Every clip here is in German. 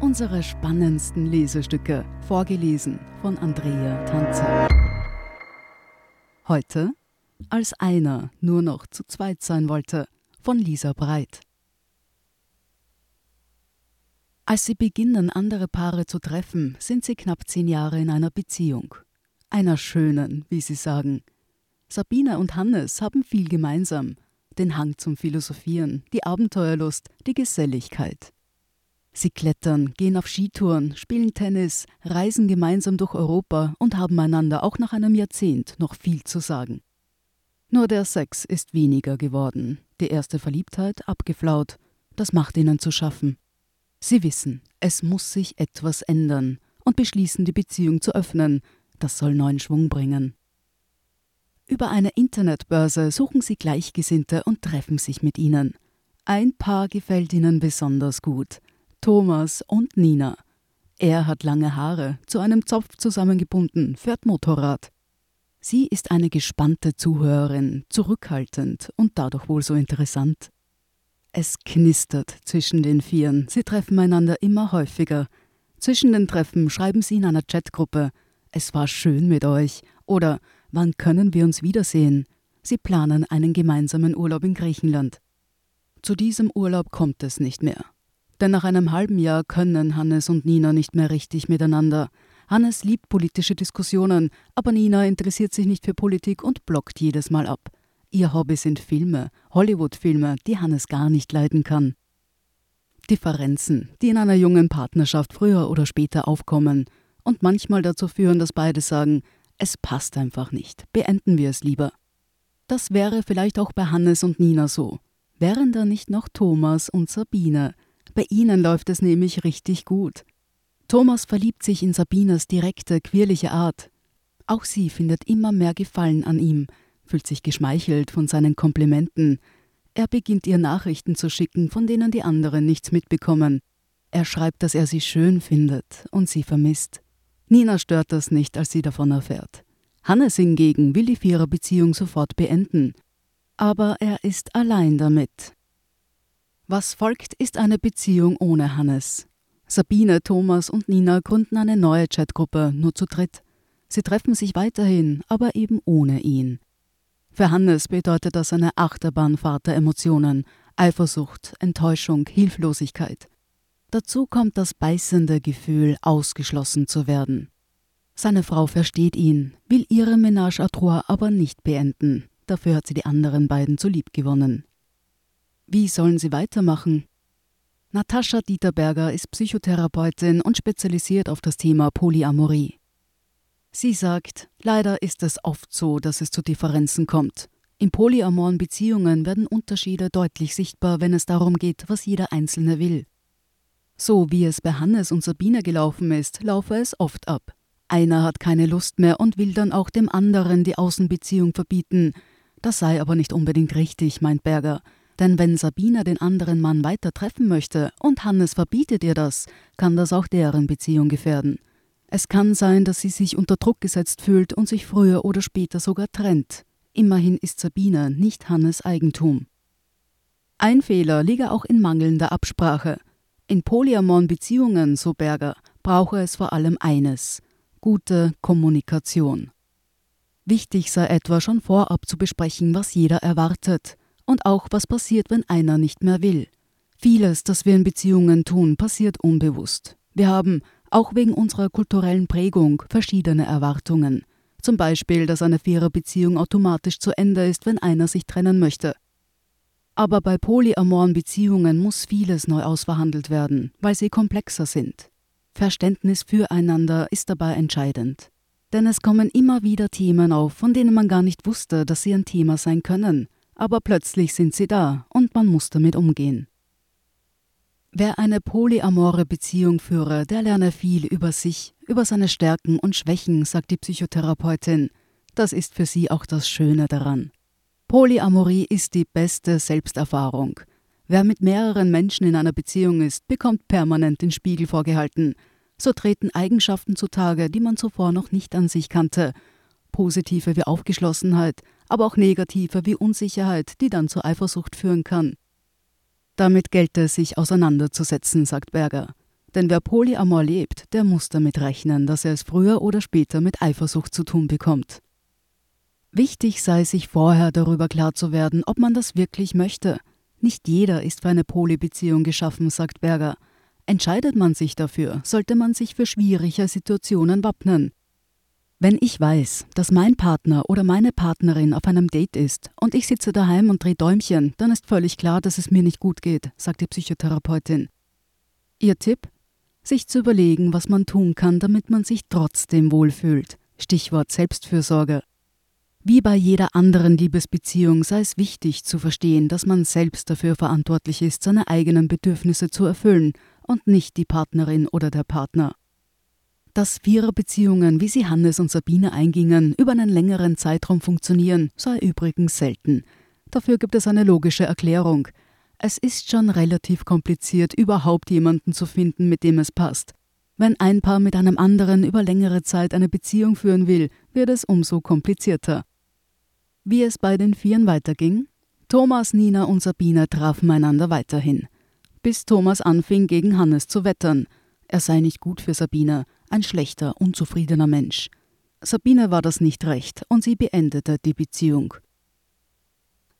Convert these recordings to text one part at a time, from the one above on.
Unsere spannendsten Lesestücke, vorgelesen von Andrea Tanzer. Heute, als einer nur noch zu zweit sein wollte, von Lisa Breit. Als sie beginnen, andere Paare zu treffen, sind sie knapp zehn Jahre in einer Beziehung. Einer schönen, wie sie sagen. Sabine und Hannes haben viel gemeinsam. Den Hang zum Philosophieren, die Abenteuerlust, die Geselligkeit. Sie klettern, gehen auf Skitouren, spielen Tennis, reisen gemeinsam durch Europa und haben einander auch nach einem Jahrzehnt noch viel zu sagen. Nur der Sex ist weniger geworden, die erste Verliebtheit abgeflaut. Das macht ihnen zu schaffen. Sie wissen, es muss sich etwas ändern und beschließen, die Beziehung zu öffnen. Das soll neuen Schwung bringen. Über eine Internetbörse suchen sie Gleichgesinnte und treffen sich mit ihnen. Ein Paar gefällt ihnen besonders gut. Thomas und Nina. Er hat lange Haare, zu einem Zopf zusammengebunden, fährt Motorrad. Sie ist eine gespannte Zuhörerin, zurückhaltend und dadurch wohl so interessant. Es knistert zwischen den Vieren. Sie treffen einander immer häufiger. Zwischen den Treffen schreiben sie in einer Chatgruppe: Es war schön mit euch oder Wann können wir uns wiedersehen? Sie planen einen gemeinsamen Urlaub in Griechenland. Zu diesem Urlaub kommt es nicht mehr. Denn nach einem halben Jahr können Hannes und Nina nicht mehr richtig miteinander. Hannes liebt politische Diskussionen, aber Nina interessiert sich nicht für Politik und blockt jedes Mal ab. Ihr Hobby sind Filme, Hollywood-Filme, die Hannes gar nicht leiden kann. Differenzen, die in einer jungen Partnerschaft früher oder später aufkommen und manchmal dazu führen, dass beide sagen, es passt einfach nicht, beenden wir es lieber. Das wäre vielleicht auch bei Hannes und Nina so. Wären da nicht noch Thomas und Sabine? Bei ihnen läuft es nämlich richtig gut. Thomas verliebt sich in Sabinas direkte, quirlige Art. Auch sie findet immer mehr Gefallen an ihm, fühlt sich geschmeichelt von seinen Komplimenten. Er beginnt ihr Nachrichten zu schicken, von denen die anderen nichts mitbekommen. Er schreibt, dass er sie schön findet und sie vermisst. Nina stört das nicht, als sie davon erfährt. Hannes hingegen will die Viererbeziehung sofort beenden. Aber er ist allein damit. Was folgt, ist eine Beziehung ohne Hannes. Sabine, Thomas und Nina gründen eine neue Chatgruppe, nur zu dritt. Sie treffen sich weiterhin, aber eben ohne ihn. Für Hannes bedeutet das eine Achterbahnfahrt der Emotionen, Eifersucht, Enttäuschung, Hilflosigkeit. Dazu kommt das beißende Gefühl, ausgeschlossen zu werden. Seine Frau versteht ihn, will ihre Ménage à trois aber nicht beenden. Dafür hat sie die anderen beiden zu lieb gewonnen. Wie sollen sie weitermachen? Natascha Dieterberger ist Psychotherapeutin und spezialisiert auf das Thema Polyamorie. Sie sagt, leider ist es oft so, dass es zu Differenzen kommt. In polyamoren Beziehungen werden Unterschiede deutlich sichtbar, wenn es darum geht, was jeder Einzelne will. So wie es bei Hannes und Sabine gelaufen ist, laufe es oft ab. Einer hat keine Lust mehr und will dann auch dem anderen die Außenbeziehung verbieten. Das sei aber nicht unbedingt richtig, meint Berger. Denn wenn Sabine den anderen Mann weiter treffen möchte und Hannes verbietet ihr das, kann das auch deren Beziehung gefährden. Es kann sein, dass sie sich unter Druck gesetzt fühlt und sich früher oder später sogar trennt. Immerhin ist Sabine nicht Hannes Eigentum. Ein Fehler liege auch in mangelnder Absprache. In polyamon Beziehungen, so Berger, brauche es vor allem eines: gute Kommunikation. Wichtig sei etwa schon vorab zu besprechen, was jeder erwartet und auch was passiert, wenn einer nicht mehr will. Vieles, das wir in Beziehungen tun, passiert unbewusst. Wir haben auch wegen unserer kulturellen Prägung verschiedene Erwartungen. Zum Beispiel, dass eine Viererbeziehung automatisch zu Ende ist, wenn einer sich trennen möchte. Aber bei polyamoren Beziehungen muss vieles neu ausverhandelt werden, weil sie komplexer sind. Verständnis füreinander ist dabei entscheidend. Denn es kommen immer wieder Themen auf, von denen man gar nicht wusste, dass sie ein Thema sein können, aber plötzlich sind sie da und man muss damit umgehen. Wer eine polyamore Beziehung führe, der lerne viel über sich, über seine Stärken und Schwächen, sagt die Psychotherapeutin. Das ist für sie auch das Schöne daran. Polyamorie ist die beste Selbsterfahrung. Wer mit mehreren Menschen in einer Beziehung ist, bekommt permanent den Spiegel vorgehalten. So treten Eigenschaften zutage, die man zuvor noch nicht an sich kannte. Positive wie Aufgeschlossenheit, aber auch negative wie Unsicherheit, die dann zur Eifersucht führen kann. Damit gelte es sich auseinanderzusetzen, sagt Berger. Denn wer Polyamor lebt, der muss damit rechnen, dass er es früher oder später mit Eifersucht zu tun bekommt. Wichtig sei sich vorher darüber klar zu werden, ob man das wirklich möchte. Nicht jeder ist für eine Polybeziehung geschaffen, sagt Berger. Entscheidet man sich dafür, sollte man sich für schwierige Situationen wappnen. Wenn ich weiß, dass mein Partner oder meine Partnerin auf einem Date ist und ich sitze daheim und drehe Däumchen, dann ist völlig klar, dass es mir nicht gut geht, sagt die Psychotherapeutin. Ihr Tipp? Sich zu überlegen, was man tun kann, damit man sich trotzdem wohlfühlt. Stichwort Selbstfürsorge. Wie bei jeder anderen Liebesbeziehung sei es wichtig zu verstehen, dass man selbst dafür verantwortlich ist, seine eigenen Bedürfnisse zu erfüllen und nicht die Partnerin oder der Partner. Dass Viererbeziehungen, wie sie Hannes und Sabine eingingen, über einen längeren Zeitraum funktionieren, sei übrigens selten. Dafür gibt es eine logische Erklärung. Es ist schon relativ kompliziert, überhaupt jemanden zu finden, mit dem es passt. Wenn ein Paar mit einem anderen über längere Zeit eine Beziehung führen will, wird es umso komplizierter. Wie es bei den Vieren weiterging? Thomas, Nina und Sabine trafen einander weiterhin. Bis Thomas anfing, gegen Hannes zu wettern. Er sei nicht gut für Sabine, ein schlechter, unzufriedener Mensch. Sabine war das nicht recht und sie beendete die Beziehung.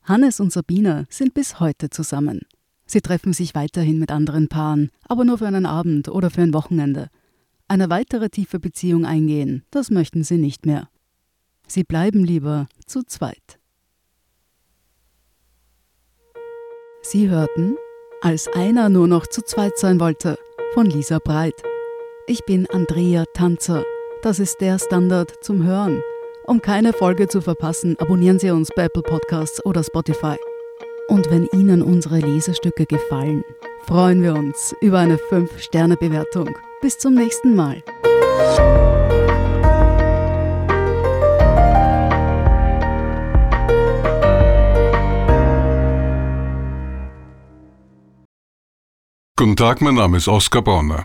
Hannes und Sabine sind bis heute zusammen. Sie treffen sich weiterhin mit anderen Paaren, aber nur für einen Abend oder für ein Wochenende. Eine weitere tiefe Beziehung eingehen, das möchten sie nicht mehr. Sie bleiben lieber zu zweit. Sie hörten, als einer nur noch zu zweit sein wollte, von Lisa Breit. Ich bin Andrea Tanzer. Das ist der Standard zum Hören. Um keine Folge zu verpassen, abonnieren Sie uns bei Apple Podcasts oder Spotify. Und wenn Ihnen unsere Lesestücke gefallen, freuen wir uns über eine 5-Sterne-Bewertung. Bis zum nächsten Mal. Guten Tag, mein Name ist Oskar Bronner.